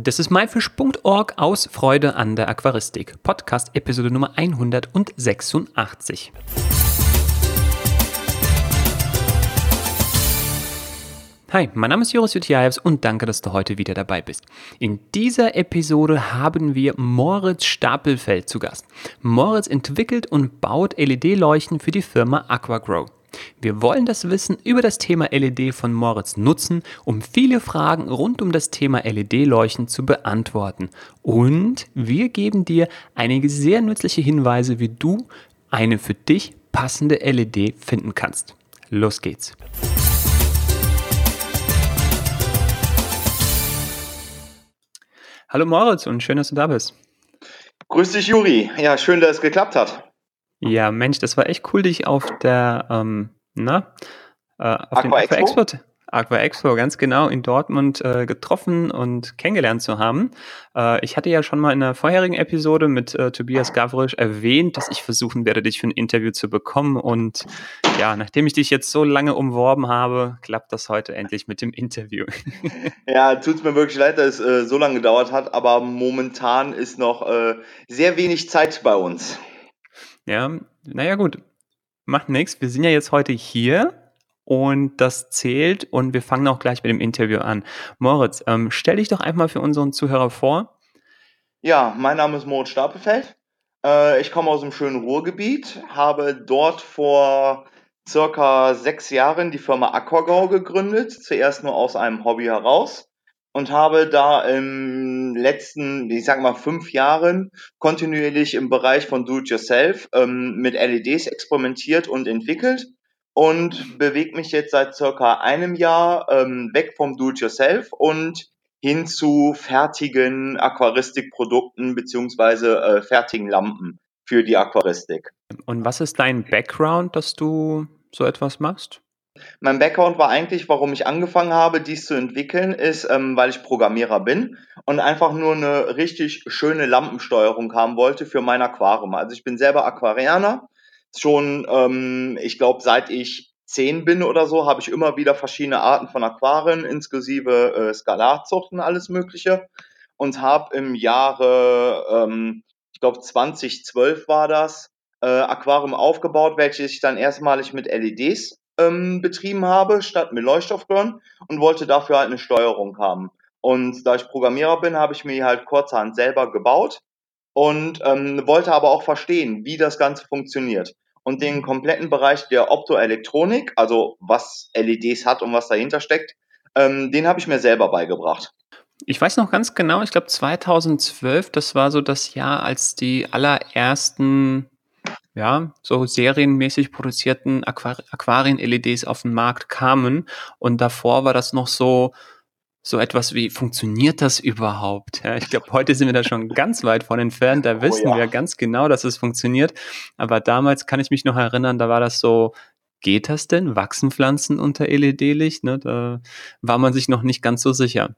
Das ist myfish.org aus Freude an der Aquaristik. Podcast Episode Nummer 186. Hi, mein Name ist Joris Jutjaevs und danke, dass du heute wieder dabei bist. In dieser Episode haben wir Moritz Stapelfeld zu Gast. Moritz entwickelt und baut LED-Leuchten für die Firma Aquagrow. Wir wollen das Wissen über das Thema LED von Moritz nutzen, um viele Fragen rund um das Thema LED-Leuchten zu beantworten. Und wir geben dir einige sehr nützliche Hinweise, wie du eine für dich passende LED finden kannst. Los geht's! Hallo Moritz und schön, dass du da bist. Grüß dich, Juri. Ja, schön, dass es geklappt hat. Ja, Mensch, das war echt cool, dich auf der, ähm, na, äh, auf Aqua dem Aqua Expo? Export Aqua Expo, ganz genau, in Dortmund äh, getroffen und kennengelernt zu haben. Äh, ich hatte ja schon mal in einer vorherigen Episode mit äh, Tobias Gavrisch erwähnt, dass ich versuchen werde, dich für ein Interview zu bekommen. Und ja, nachdem ich dich jetzt so lange umworben habe, klappt das heute endlich mit dem Interview. ja, tut mir wirklich leid, dass es äh, so lange gedauert hat, aber momentan ist noch äh, sehr wenig Zeit bei uns. Ja, naja gut, macht nichts. Wir sind ja jetzt heute hier und das zählt und wir fangen auch gleich mit dem Interview an. Moritz, ähm, stell dich doch einfach für unseren Zuhörer vor. Ja, mein Name ist Moritz Stapelfeld. Äh, ich komme aus dem schönen Ruhrgebiet, habe dort vor circa sechs Jahren die Firma Aquagau gegründet, zuerst nur aus einem Hobby heraus und habe da im letzten, ich sag mal, fünf Jahren kontinuierlich im Bereich von Do-it-yourself ähm, mit LEDs experimentiert und entwickelt und bewege mich jetzt seit circa einem Jahr ähm, weg vom Do-it-yourself und hin zu fertigen Aquaristikprodukten beziehungsweise äh, fertigen Lampen für die Aquaristik. Und was ist dein Background, dass du so etwas machst? Mein Background war eigentlich, warum ich angefangen habe, dies zu entwickeln, ist, ähm, weil ich Programmierer bin und einfach nur eine richtig schöne Lampensteuerung haben wollte für mein Aquarium. Also ich bin selber Aquarianer. Schon, ähm, ich glaube, seit ich zehn bin oder so, habe ich immer wieder verschiedene Arten von Aquarien, inklusive äh, Skalarzuchten, alles Mögliche. Und habe im Jahre, ähm, ich glaube 2012 war das, äh, Aquarium aufgebaut, welches ich dann erstmalig mit LEDs ähm, betrieben habe, statt mit Leuchtstoffröhren und wollte dafür halt eine Steuerung haben. Und da ich Programmierer bin, habe ich mir halt kurzerhand selber gebaut und ähm, wollte aber auch verstehen, wie das Ganze funktioniert. Und den kompletten Bereich der Optoelektronik, also was LEDs hat und was dahinter steckt, ähm, den habe ich mir selber beigebracht. Ich weiß noch ganz genau, ich glaube 2012, das war so das Jahr, als die allerersten ja, so serienmäßig produzierten Aquar Aquarien-LEDs auf den Markt kamen. Und davor war das noch so, so etwas wie, funktioniert das überhaupt? Ja, ich glaube, heute sind wir da schon ganz weit von entfernt. Da oh wissen oh, ja. wir ganz genau, dass es funktioniert. Aber damals kann ich mich noch erinnern, da war das so, geht das denn? Wachsen Pflanzen unter LED-Licht? Ne, da war man sich noch nicht ganz so sicher.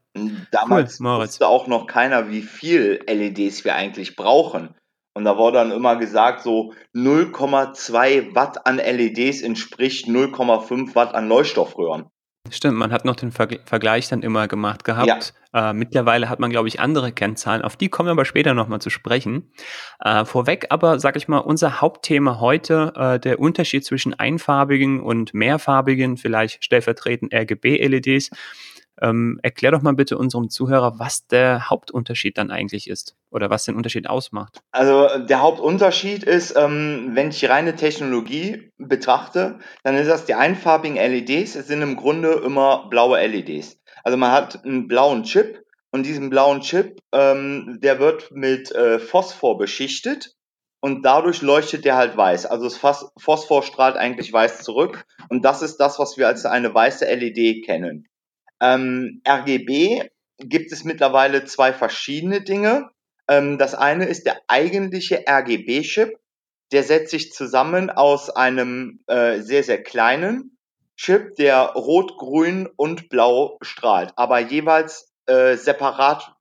Damals cool, wusste auch noch keiner, wie viel LEDs wir eigentlich brauchen. Und da wurde dann immer gesagt, so 0,2 Watt an LEDs entspricht 0,5 Watt an Leuchtstoffröhren. Stimmt, man hat noch den Vergleich dann immer gemacht gehabt. Ja. Äh, mittlerweile hat man, glaube ich, andere Kennzahlen. Auf die kommen wir aber später nochmal zu sprechen. Äh, vorweg aber, sag ich mal, unser Hauptthema heute, äh, der Unterschied zwischen einfarbigen und mehrfarbigen, vielleicht stellvertretend RGB-LEDs. Ähm, erklär doch mal bitte unserem Zuhörer, was der Hauptunterschied dann eigentlich ist oder was den Unterschied ausmacht. Also der Hauptunterschied ist, ähm, wenn ich reine Technologie betrachte, dann ist das die einfarbigen LEDs, es sind im Grunde immer blaue LEDs. Also man hat einen blauen Chip und diesen blauen Chip, ähm, der wird mit äh, Phosphor beschichtet und dadurch leuchtet der halt weiß. Also das Phosphor strahlt eigentlich weiß zurück und das ist das, was wir als eine weiße LED kennen. Ähm, RGB gibt es mittlerweile zwei verschiedene Dinge. Ähm, das eine ist der eigentliche RGB-Chip. Der setzt sich zusammen aus einem äh, sehr, sehr kleinen Chip, der rot, grün und blau strahlt, aber jeweils äh, separat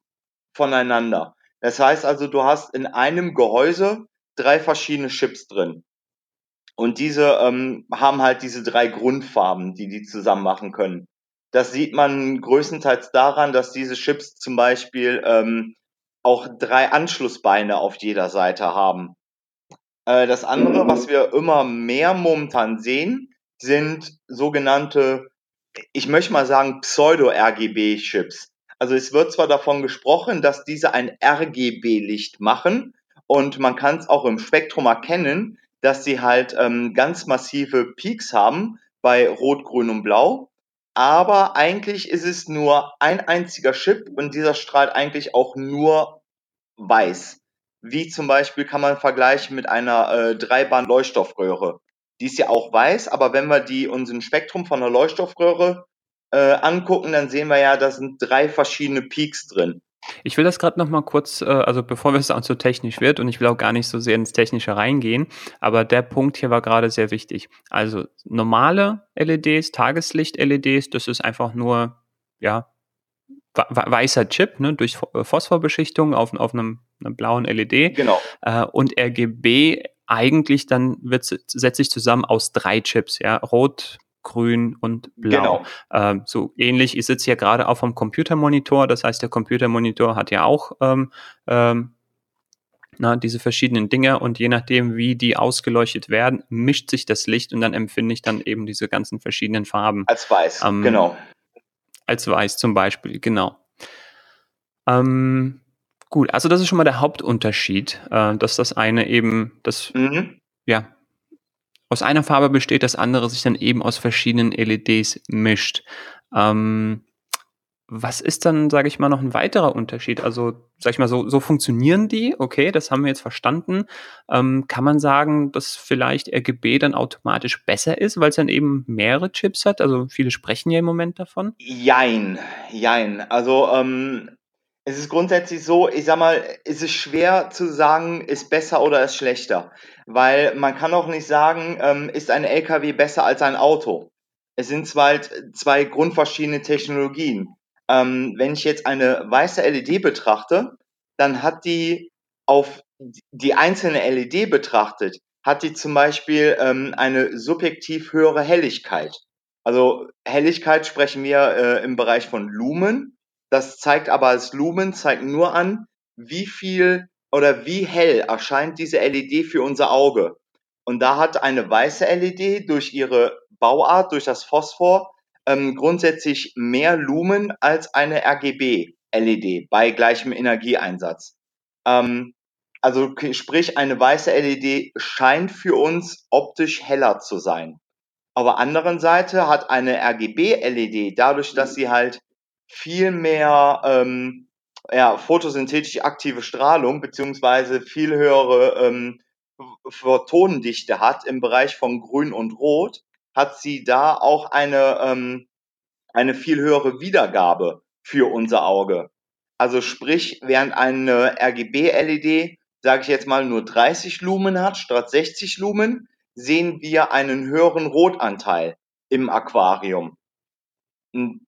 voneinander. Das heißt also, du hast in einem Gehäuse drei verschiedene Chips drin. Und diese ähm, haben halt diese drei Grundfarben, die die zusammen machen können. Das sieht man größtenteils daran, dass diese Chips zum Beispiel ähm, auch drei Anschlussbeine auf jeder Seite haben. Äh, das andere, was wir immer mehr momentan sehen, sind sogenannte, ich möchte mal sagen, Pseudo-RGB-Chips. Also es wird zwar davon gesprochen, dass diese ein RGB-Licht machen und man kann es auch im Spektrum erkennen, dass sie halt ähm, ganz massive Peaks haben bei Rot, Grün und Blau. Aber eigentlich ist es nur ein einziger Chip und dieser strahlt eigentlich auch nur weiß. Wie zum Beispiel kann man vergleichen mit einer äh, Dreibahn-Leuchtstoffröhre. Die ist ja auch weiß, aber wenn wir die unseren Spektrum von einer Leuchtstoffröhre äh, angucken, dann sehen wir ja, da sind drei verschiedene Peaks drin. Ich will das gerade noch mal kurz, äh, also bevor es auch so technisch wird und ich will auch gar nicht so sehr ins Technische reingehen, aber der Punkt hier war gerade sehr wichtig. Also normale LEDs, Tageslicht-LEDs, das ist einfach nur, ja, weißer Chip, ne, durch äh, Phosphorbeschichtung auf, auf einem, einem blauen LED. Genau. Äh, und RGB eigentlich dann wird, setzt sich zusammen aus drei Chips, ja, rot, grün und blau. Genau. Ähm, so ähnlich, ich sitze hier gerade auch vom Computermonitor, das heißt, der Computermonitor hat ja auch ähm, ähm, na, diese verschiedenen Dinge und je nachdem, wie die ausgeleuchtet werden, mischt sich das Licht und dann empfinde ich dann eben diese ganzen verschiedenen Farben. Als weiß, ähm, genau. Als weiß zum Beispiel, genau. Ähm, gut, also das ist schon mal der Hauptunterschied, äh, dass das eine eben das mhm. ja aus einer Farbe besteht, das andere sich dann eben aus verschiedenen LEDs mischt. Ähm, was ist dann, sage ich mal, noch ein weiterer Unterschied? Also, sag ich mal, so, so funktionieren die, okay, das haben wir jetzt verstanden. Ähm, kann man sagen, dass vielleicht RGB dann automatisch besser ist, weil es dann eben mehrere Chips hat? Also viele sprechen ja im Moment davon. Jein, jein. Also ähm, es ist grundsätzlich so, ich sag mal, es ist schwer zu sagen, ist besser oder ist schlechter. Weil man kann auch nicht sagen, ähm, ist ein LKW besser als ein Auto. Es sind zwei, zwei grundverschiedene Technologien. Ähm, wenn ich jetzt eine weiße LED betrachte, dann hat die auf die einzelne LED betrachtet, hat die zum Beispiel ähm, eine subjektiv höhere Helligkeit. Also Helligkeit sprechen wir äh, im Bereich von Lumen das zeigt aber als Lumen, zeigt nur an, wie viel oder wie hell erscheint diese LED für unser Auge. Und da hat eine weiße LED durch ihre Bauart, durch das Phosphor, ähm, grundsätzlich mehr Lumen als eine RGB-LED bei gleichem Energieeinsatz. Ähm, also sprich, eine weiße LED scheint für uns optisch heller zu sein. Auf der anderen Seite hat eine RGB-LED, dadurch, dass sie halt viel mehr ähm, ja, photosynthetisch aktive Strahlung beziehungsweise viel höhere ähm, Photonendichte hat im Bereich von Grün und Rot, hat sie da auch eine, ähm, eine viel höhere Wiedergabe für unser Auge. Also sprich, während eine RGB-LED, sage ich jetzt mal, nur 30 Lumen hat statt 60 Lumen, sehen wir einen höheren Rotanteil im Aquarium.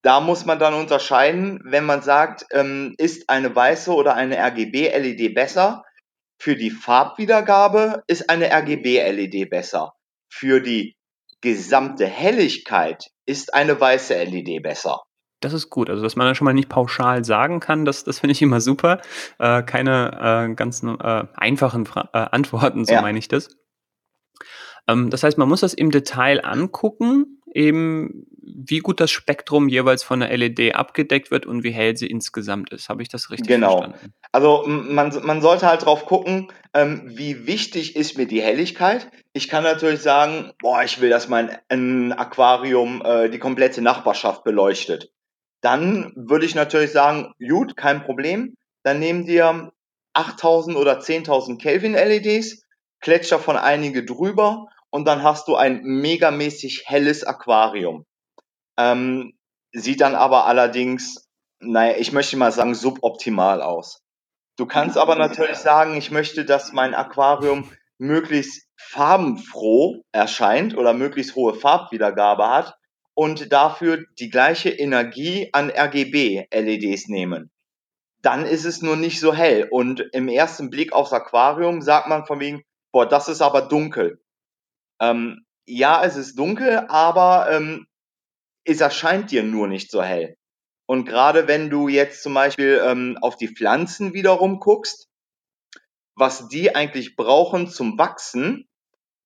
Da muss man dann unterscheiden, wenn man sagt, ähm, ist eine weiße oder eine RGB-LED besser. Für die Farbwiedergabe ist eine RGB-LED besser. Für die gesamte Helligkeit ist eine weiße LED besser. Das ist gut. Also, dass man dann schon mal nicht pauschal sagen kann, das, das finde ich immer super. Äh, keine äh, ganz äh, einfachen Fra äh, Antworten, so ja. meine ich das. Ähm, das heißt, man muss das im Detail angucken eben, wie gut das Spektrum jeweils von der LED abgedeckt wird und wie hell sie insgesamt ist. Habe ich das richtig genau. verstanden? Also man, man sollte halt drauf gucken, ähm, wie wichtig ist mir die Helligkeit. Ich kann natürlich sagen, boah, ich will, dass mein ein Aquarium äh, die komplette Nachbarschaft beleuchtet. Dann würde ich natürlich sagen, gut, kein Problem. Dann nehmen dir 8000 oder 10.000 Kelvin LEDs, kletscht davon einige drüber und dann hast du ein megamäßig helles Aquarium. Ähm, sieht dann aber allerdings, naja, ich möchte mal sagen, suboptimal aus. Du kannst aber natürlich sagen, ich möchte, dass mein Aquarium möglichst farbenfroh erscheint oder möglichst hohe Farbwiedergabe hat und dafür die gleiche Energie an RGB-LEDs nehmen. Dann ist es nur nicht so hell. Und im ersten Blick aufs Aquarium sagt man von wegen, boah, das ist aber dunkel. Ähm, ja, es ist dunkel, aber ähm, es erscheint dir nur nicht so hell. Und gerade wenn du jetzt zum Beispiel ähm, auf die Pflanzen wiederum guckst, was die eigentlich brauchen zum Wachsen,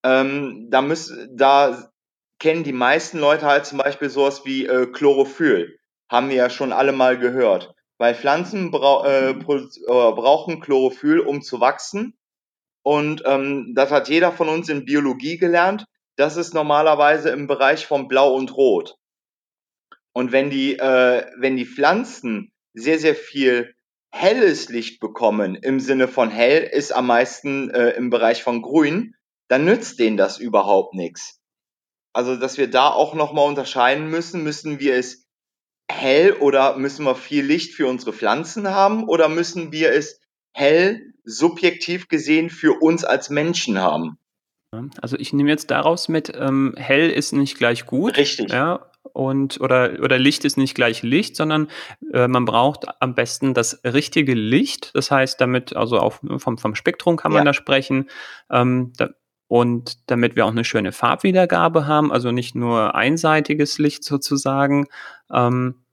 ähm, da, müssen, da kennen die meisten Leute halt zum Beispiel sowas wie äh, Chlorophyll. Haben wir ja schon alle mal gehört. Weil Pflanzen brau äh, äh, brauchen Chlorophyll, um zu wachsen. Und ähm, das hat jeder von uns in Biologie gelernt. Das ist normalerweise im Bereich von Blau und Rot. Und wenn die, äh, wenn die Pflanzen sehr, sehr viel helles Licht bekommen, im Sinne von hell ist am meisten äh, im Bereich von grün, dann nützt denen das überhaupt nichts. Also, dass wir da auch nochmal unterscheiden müssen, müssen wir es hell oder müssen wir viel Licht für unsere Pflanzen haben oder müssen wir es hell subjektiv gesehen für uns als Menschen haben? Also ich nehme jetzt daraus mit, ähm, hell ist nicht gleich gut. Richtig. Ja, und oder, oder Licht ist nicht gleich Licht, sondern äh, man braucht am besten das richtige Licht. Das heißt, damit, also auch vom, vom Spektrum kann man ja. da sprechen. Ähm, da, und damit wir auch eine schöne Farbwiedergabe haben, also nicht nur einseitiges Licht sozusagen, ähm,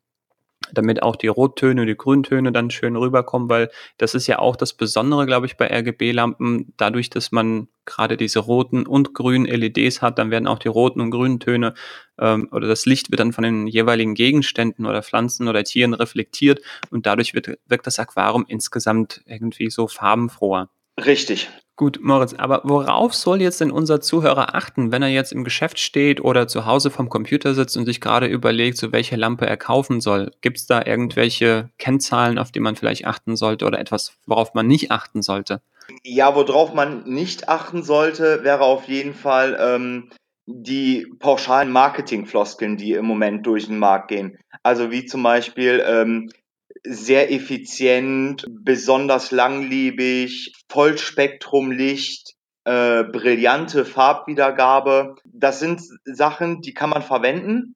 damit auch die Rottöne, die Grüntöne dann schön rüberkommen, weil das ist ja auch das Besondere, glaube ich, bei RGB-Lampen. Dadurch, dass man gerade diese roten und grünen LEDs hat, dann werden auch die roten und grünen Töne ähm, oder das Licht wird dann von den jeweiligen Gegenständen oder Pflanzen oder Tieren reflektiert und dadurch wird, wirkt das Aquarium insgesamt irgendwie so farbenfroher. Richtig. Gut, Moritz, aber worauf soll jetzt denn unser Zuhörer achten, wenn er jetzt im Geschäft steht oder zu Hause vom Computer sitzt und sich gerade überlegt, so welche Lampe er kaufen soll? Gibt es da irgendwelche Kennzahlen, auf die man vielleicht achten sollte oder etwas, worauf man nicht achten sollte? Ja, worauf man nicht achten sollte, wäre auf jeden Fall ähm, die pauschalen Marketingfloskeln, die im Moment durch den Markt gehen. Also wie zum Beispiel ähm, sehr effizient, besonders langlebig, Vollspektrumlicht, äh, brillante Farbwiedergabe. Das sind Sachen, die kann man verwenden,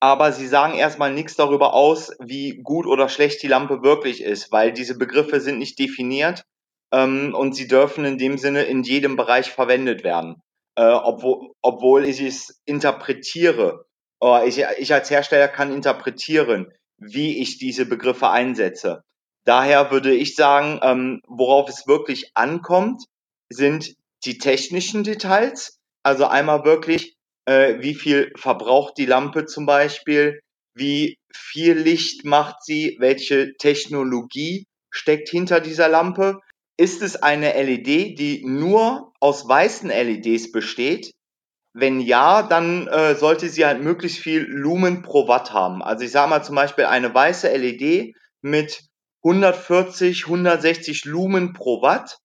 aber sie sagen erstmal nichts darüber aus, wie gut oder schlecht die Lampe wirklich ist, weil diese Begriffe sind nicht definiert ähm, und sie dürfen in dem Sinne in jedem Bereich verwendet werden. Äh, obwohl, obwohl ich es interpretiere. Ich, ich als Hersteller kann interpretieren, wie ich diese Begriffe einsetze. Daher würde ich sagen, ähm, worauf es wirklich ankommt, sind die technischen Details. Also einmal wirklich, äh, wie viel verbraucht die Lampe zum Beispiel, wie viel Licht macht sie, welche Technologie steckt hinter dieser Lampe. Ist es eine LED, die nur aus weißen LEDs besteht, wenn ja, dann äh, sollte sie halt möglichst viel Lumen pro Watt haben. Also ich sage mal zum Beispiel eine weiße LED mit 140, 160 Lumen pro Watt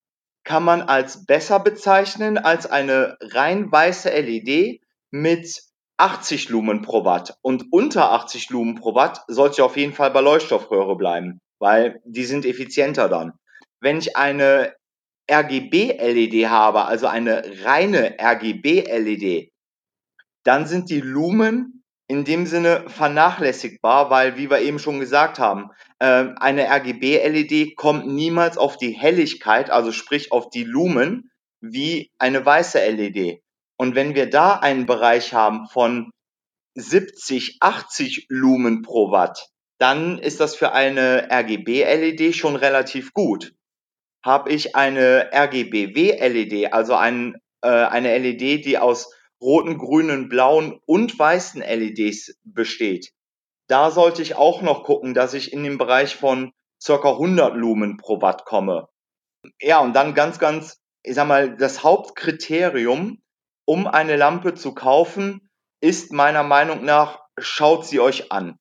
kann man als besser bezeichnen als eine rein weiße LED mit 80 Lumen pro Watt. Und unter 80 Lumen pro Watt sollte auf jeden Fall bei Leuchtstoffröhre bleiben, weil die sind effizienter dann. Wenn ich eine RGB-LED habe, also eine reine RGB-LED, dann sind die Lumen in dem Sinne vernachlässigbar, weil, wie wir eben schon gesagt haben, ähm, eine RGB-LED kommt niemals auf die Helligkeit, also sprich auf die Lumen, wie eine weiße LED. Und wenn wir da einen Bereich haben von 70, 80 Lumen pro Watt, dann ist das für eine RGB-LED schon relativ gut habe ich eine RGBW-LED, also ein, äh, eine LED, die aus roten, grünen, blauen und weißen LEDs besteht. Da sollte ich auch noch gucken, dass ich in den Bereich von circa 100 Lumen pro Watt komme. Ja, und dann ganz, ganz, ich sag mal, das Hauptkriterium, um eine Lampe zu kaufen, ist meiner Meinung nach, schaut sie euch an.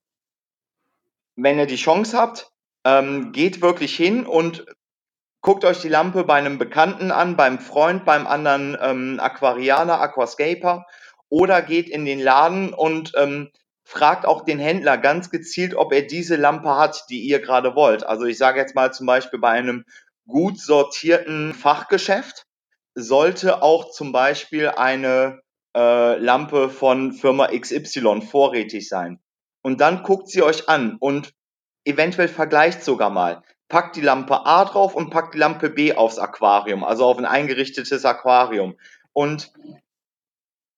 Wenn ihr die Chance habt, ähm, geht wirklich hin und guckt euch die Lampe bei einem Bekannten an, beim Freund, beim anderen ähm, Aquarianer, Aquascaper oder geht in den Laden und ähm, fragt auch den Händler ganz gezielt, ob er diese Lampe hat, die ihr gerade wollt. Also ich sage jetzt mal zum Beispiel bei einem gut sortierten Fachgeschäft sollte auch zum Beispiel eine äh, Lampe von Firma XY vorrätig sein. Und dann guckt sie euch an und eventuell vergleicht sogar mal packt die Lampe A drauf und packt die Lampe B aufs Aquarium, also auf ein eingerichtetes Aquarium. Und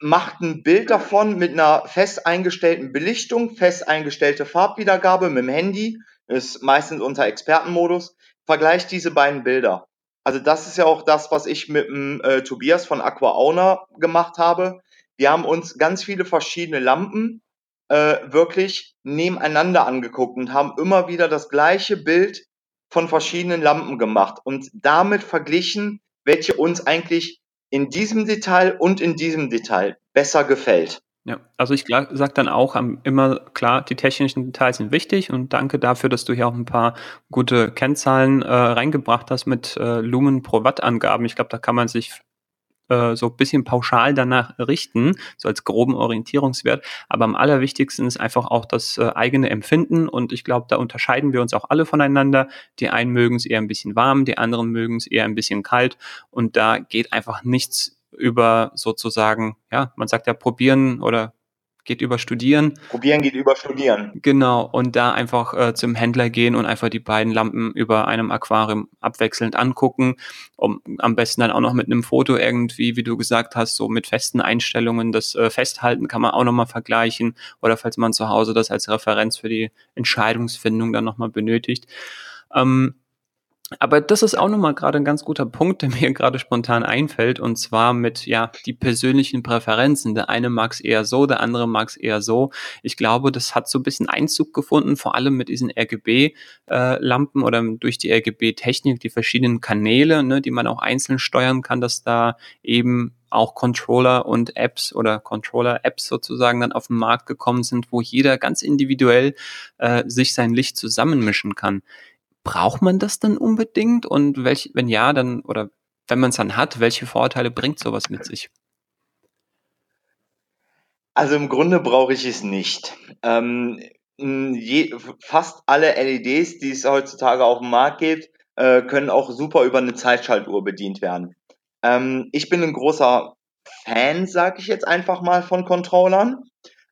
macht ein Bild davon mit einer fest eingestellten Belichtung, fest eingestellte Farbwiedergabe mit dem Handy, ist meistens unter Expertenmodus, vergleicht diese beiden Bilder. Also das ist ja auch das, was ich mit dem äh, Tobias von Aquaona gemacht habe. Wir haben uns ganz viele verschiedene Lampen äh, wirklich nebeneinander angeguckt und haben immer wieder das gleiche Bild von verschiedenen Lampen gemacht und damit verglichen, welche uns eigentlich in diesem Detail und in diesem Detail besser gefällt. Ja, also ich sage dann auch immer klar, die technischen Details sind wichtig und danke dafür, dass du hier auch ein paar gute Kennzahlen äh, reingebracht hast mit äh, Lumen pro Watt Angaben. Ich glaube, da kann man sich äh, so ein bisschen pauschal danach richten, so als groben Orientierungswert. Aber am allerwichtigsten ist einfach auch das äh, eigene Empfinden und ich glaube, da unterscheiden wir uns auch alle voneinander. Die einen mögen es eher ein bisschen warm, die anderen mögen es eher ein bisschen kalt und da geht einfach nichts über sozusagen, ja, man sagt ja probieren oder geht über Studieren. Probieren geht über Studieren. Genau, und da einfach äh, zum Händler gehen und einfach die beiden Lampen über einem Aquarium abwechselnd angucken. Um, am besten dann auch noch mit einem Foto irgendwie, wie du gesagt hast, so mit festen Einstellungen. Das äh, Festhalten kann man auch nochmal vergleichen. Oder falls man zu Hause das als Referenz für die Entscheidungsfindung dann nochmal benötigt. Ähm, aber das ist auch nochmal gerade ein ganz guter Punkt, der mir gerade spontan einfällt, und zwar mit ja die persönlichen Präferenzen. Der eine mag es eher so, der andere mag es eher so. Ich glaube, das hat so ein bisschen Einzug gefunden, vor allem mit diesen RGB-Lampen äh, oder durch die RGB-Technik, die verschiedenen Kanäle, ne, die man auch einzeln steuern kann, dass da eben auch Controller und Apps oder Controller-Apps sozusagen dann auf den Markt gekommen sind, wo jeder ganz individuell äh, sich sein Licht zusammenmischen kann braucht man das dann unbedingt? Und welch, wenn ja, dann, oder wenn man es dann hat, welche Vorteile bringt sowas mit sich? Also im Grunde brauche ich es nicht. Ähm, je, fast alle LEDs, die es heutzutage auf dem Markt gibt, äh, können auch super über eine Zeitschaltuhr bedient werden. Ähm, ich bin ein großer Fan, sage ich jetzt einfach mal, von Controllern,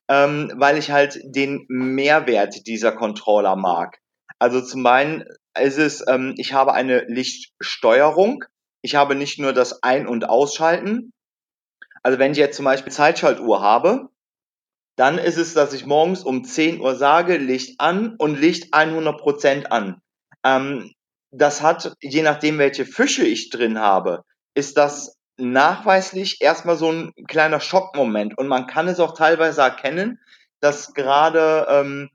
ähm, weil ich halt den Mehrwert dieser Controller mag. Also zum einen ist es, ähm, ich habe eine Lichtsteuerung. Ich habe nicht nur das Ein- und Ausschalten. Also wenn ich jetzt zum Beispiel Zeitschaltuhr habe, dann ist es, dass ich morgens um 10 Uhr sage, Licht an und Licht 100% an. Ähm, das hat, je nachdem, welche Fische ich drin habe, ist das nachweislich erstmal so ein kleiner Schockmoment. Und man kann es auch teilweise erkennen, dass gerade ähm,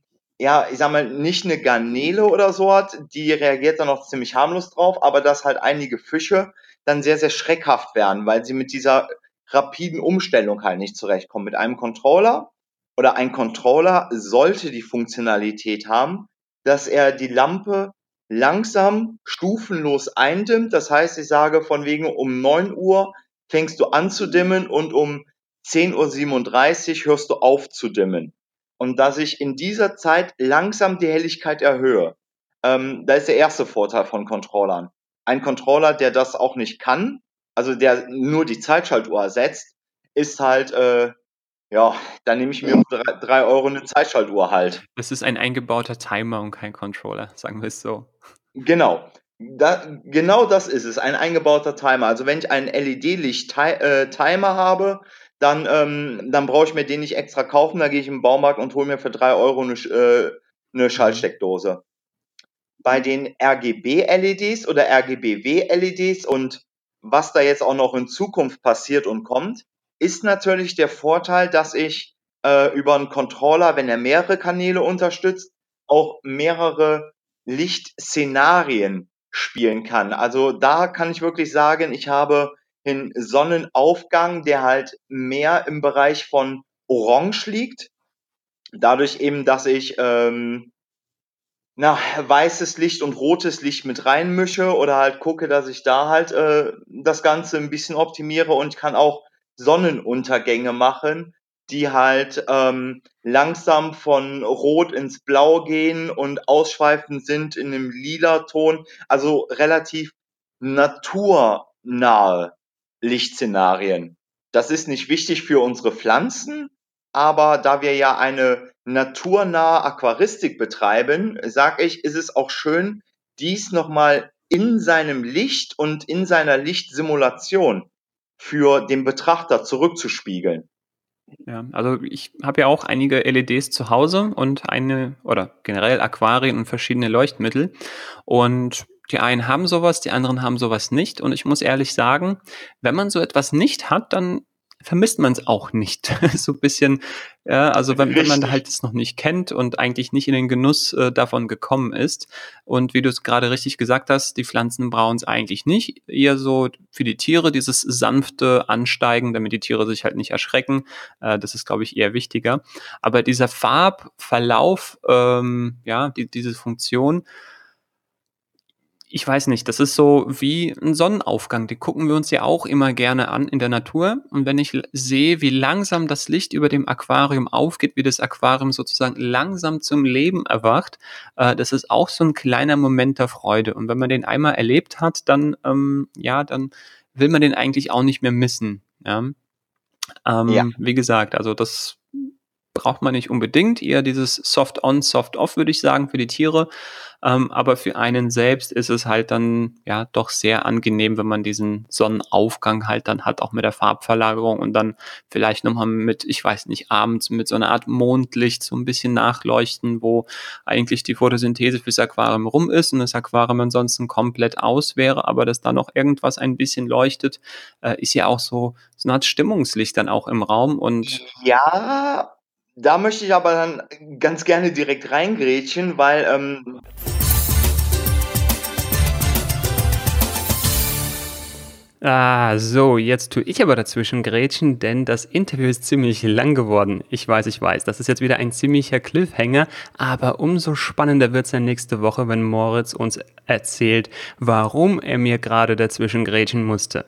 ja, ich sag mal, nicht eine Garnele oder so hat, die reagiert dann noch ziemlich harmlos drauf, aber dass halt einige Fische dann sehr, sehr schreckhaft werden, weil sie mit dieser rapiden Umstellung halt nicht zurechtkommen. Mit einem Controller oder ein Controller sollte die Funktionalität haben, dass er die Lampe langsam stufenlos eindimmt. Das heißt, ich sage von wegen um 9 Uhr fängst du an zu dimmen und um 10.37 Uhr hörst du auf zu dimmen und dass ich in dieser Zeit langsam die Helligkeit erhöhe. Ähm, da ist der erste Vorteil von Controllern. Ein Controller, der das auch nicht kann, also der nur die Zeitschaltuhr ersetzt, ist halt, äh, ja, da nehme ich mir um drei, drei Euro eine Zeitschaltuhr halt. Das ist ein eingebauter Timer und kein Controller, sagen wir es so. Genau. Da, genau das ist es, ein eingebauter Timer. Also wenn ich einen LED-Licht-Timer äh, habe, dann, ähm, dann brauche ich mir den nicht extra kaufen. Da gehe ich im Baumarkt und hole mir für drei Euro eine, äh, eine Schaltsteckdose. Bei den RGB-LEDs oder RGBW-LEDs und was da jetzt auch noch in Zukunft passiert und kommt, ist natürlich der Vorteil, dass ich äh, über einen Controller, wenn er mehrere Kanäle unterstützt, auch mehrere Lichtszenarien spielen kann. Also da kann ich wirklich sagen, ich habe hin Sonnenaufgang, der halt mehr im Bereich von Orange liegt. Dadurch eben, dass ich ähm, na, weißes Licht und rotes Licht mit reinmische oder halt gucke, dass ich da halt äh, das Ganze ein bisschen optimiere und kann auch Sonnenuntergänge machen, die halt ähm, langsam von Rot ins Blau gehen und ausschweifend sind in einem lila Ton, also relativ naturnahe Lichtszenarien. Das ist nicht wichtig für unsere Pflanzen, aber da wir ja eine naturnahe Aquaristik betreiben, sage ich, ist es auch schön, dies nochmal in seinem Licht und in seiner Lichtsimulation für den Betrachter zurückzuspiegeln. Ja, also ich habe ja auch einige LEDs zu Hause und eine oder generell Aquarien und verschiedene Leuchtmittel. Und die einen haben sowas, die anderen haben sowas nicht. Und ich muss ehrlich sagen, wenn man so etwas nicht hat, dann vermisst man es auch nicht. so ein bisschen, ja, also wenn, wenn man halt es noch nicht kennt und eigentlich nicht in den Genuss äh, davon gekommen ist. Und wie du es gerade richtig gesagt hast, die Pflanzen brauchen es eigentlich nicht. Eher so für die Tiere dieses sanfte Ansteigen, damit die Tiere sich halt nicht erschrecken. Äh, das ist, glaube ich, eher wichtiger. Aber dieser Farbverlauf, ähm, ja, die, diese Funktion, ich weiß nicht, das ist so wie ein Sonnenaufgang. Die gucken wir uns ja auch immer gerne an in der Natur. Und wenn ich sehe, wie langsam das Licht über dem Aquarium aufgeht, wie das Aquarium sozusagen langsam zum Leben erwacht, äh, das ist auch so ein kleiner Moment der Freude. Und wenn man den einmal erlebt hat, dann, ähm, ja, dann will man den eigentlich auch nicht mehr missen. Ja? Ähm, ja. Wie gesagt, also das braucht man nicht unbedingt. Eher dieses Soft-on, Soft-off, würde ich sagen, für die Tiere. Ähm, aber für einen selbst ist es halt dann ja doch sehr angenehm, wenn man diesen Sonnenaufgang halt dann hat, auch mit der Farbverlagerung und dann vielleicht nochmal mit, ich weiß nicht, abends mit so einer Art Mondlicht so ein bisschen nachleuchten, wo eigentlich die Photosynthese fürs Aquarium rum ist und das Aquarium ansonsten komplett aus wäre, aber dass da noch irgendwas ein bisschen leuchtet, äh, ist ja auch so, so eine Art Stimmungslicht dann auch im Raum und ja, da möchte ich aber dann ganz gerne direkt reingrätschen, weil ähm, Ah, so, jetzt tue ich aber dazwischen grätschen, denn das Interview ist ziemlich lang geworden. Ich weiß, ich weiß, das ist jetzt wieder ein ziemlicher Cliffhanger, aber umso spannender wird es ja nächste Woche, wenn Moritz uns erzählt, warum er mir gerade dazwischen grätschen musste.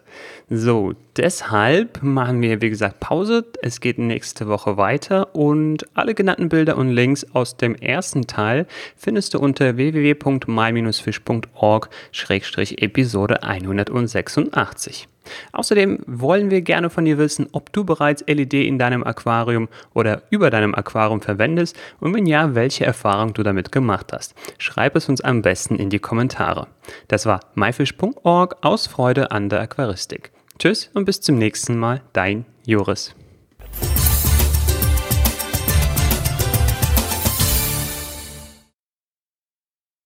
So, deshalb machen wir, wie gesagt, Pause. Es geht nächste Woche weiter und alle genannten Bilder und Links aus dem ersten Teil findest du unter www.my-fish.org-episode 186. Außerdem wollen wir gerne von dir wissen, ob du bereits LED in deinem Aquarium oder über deinem Aquarium verwendest und wenn ja, welche Erfahrung du damit gemacht hast. Schreib es uns am besten in die Kommentare. Das war myfish.org aus Freude an der Aquaristik. Tschüss und bis zum nächsten Mal, dein Joris.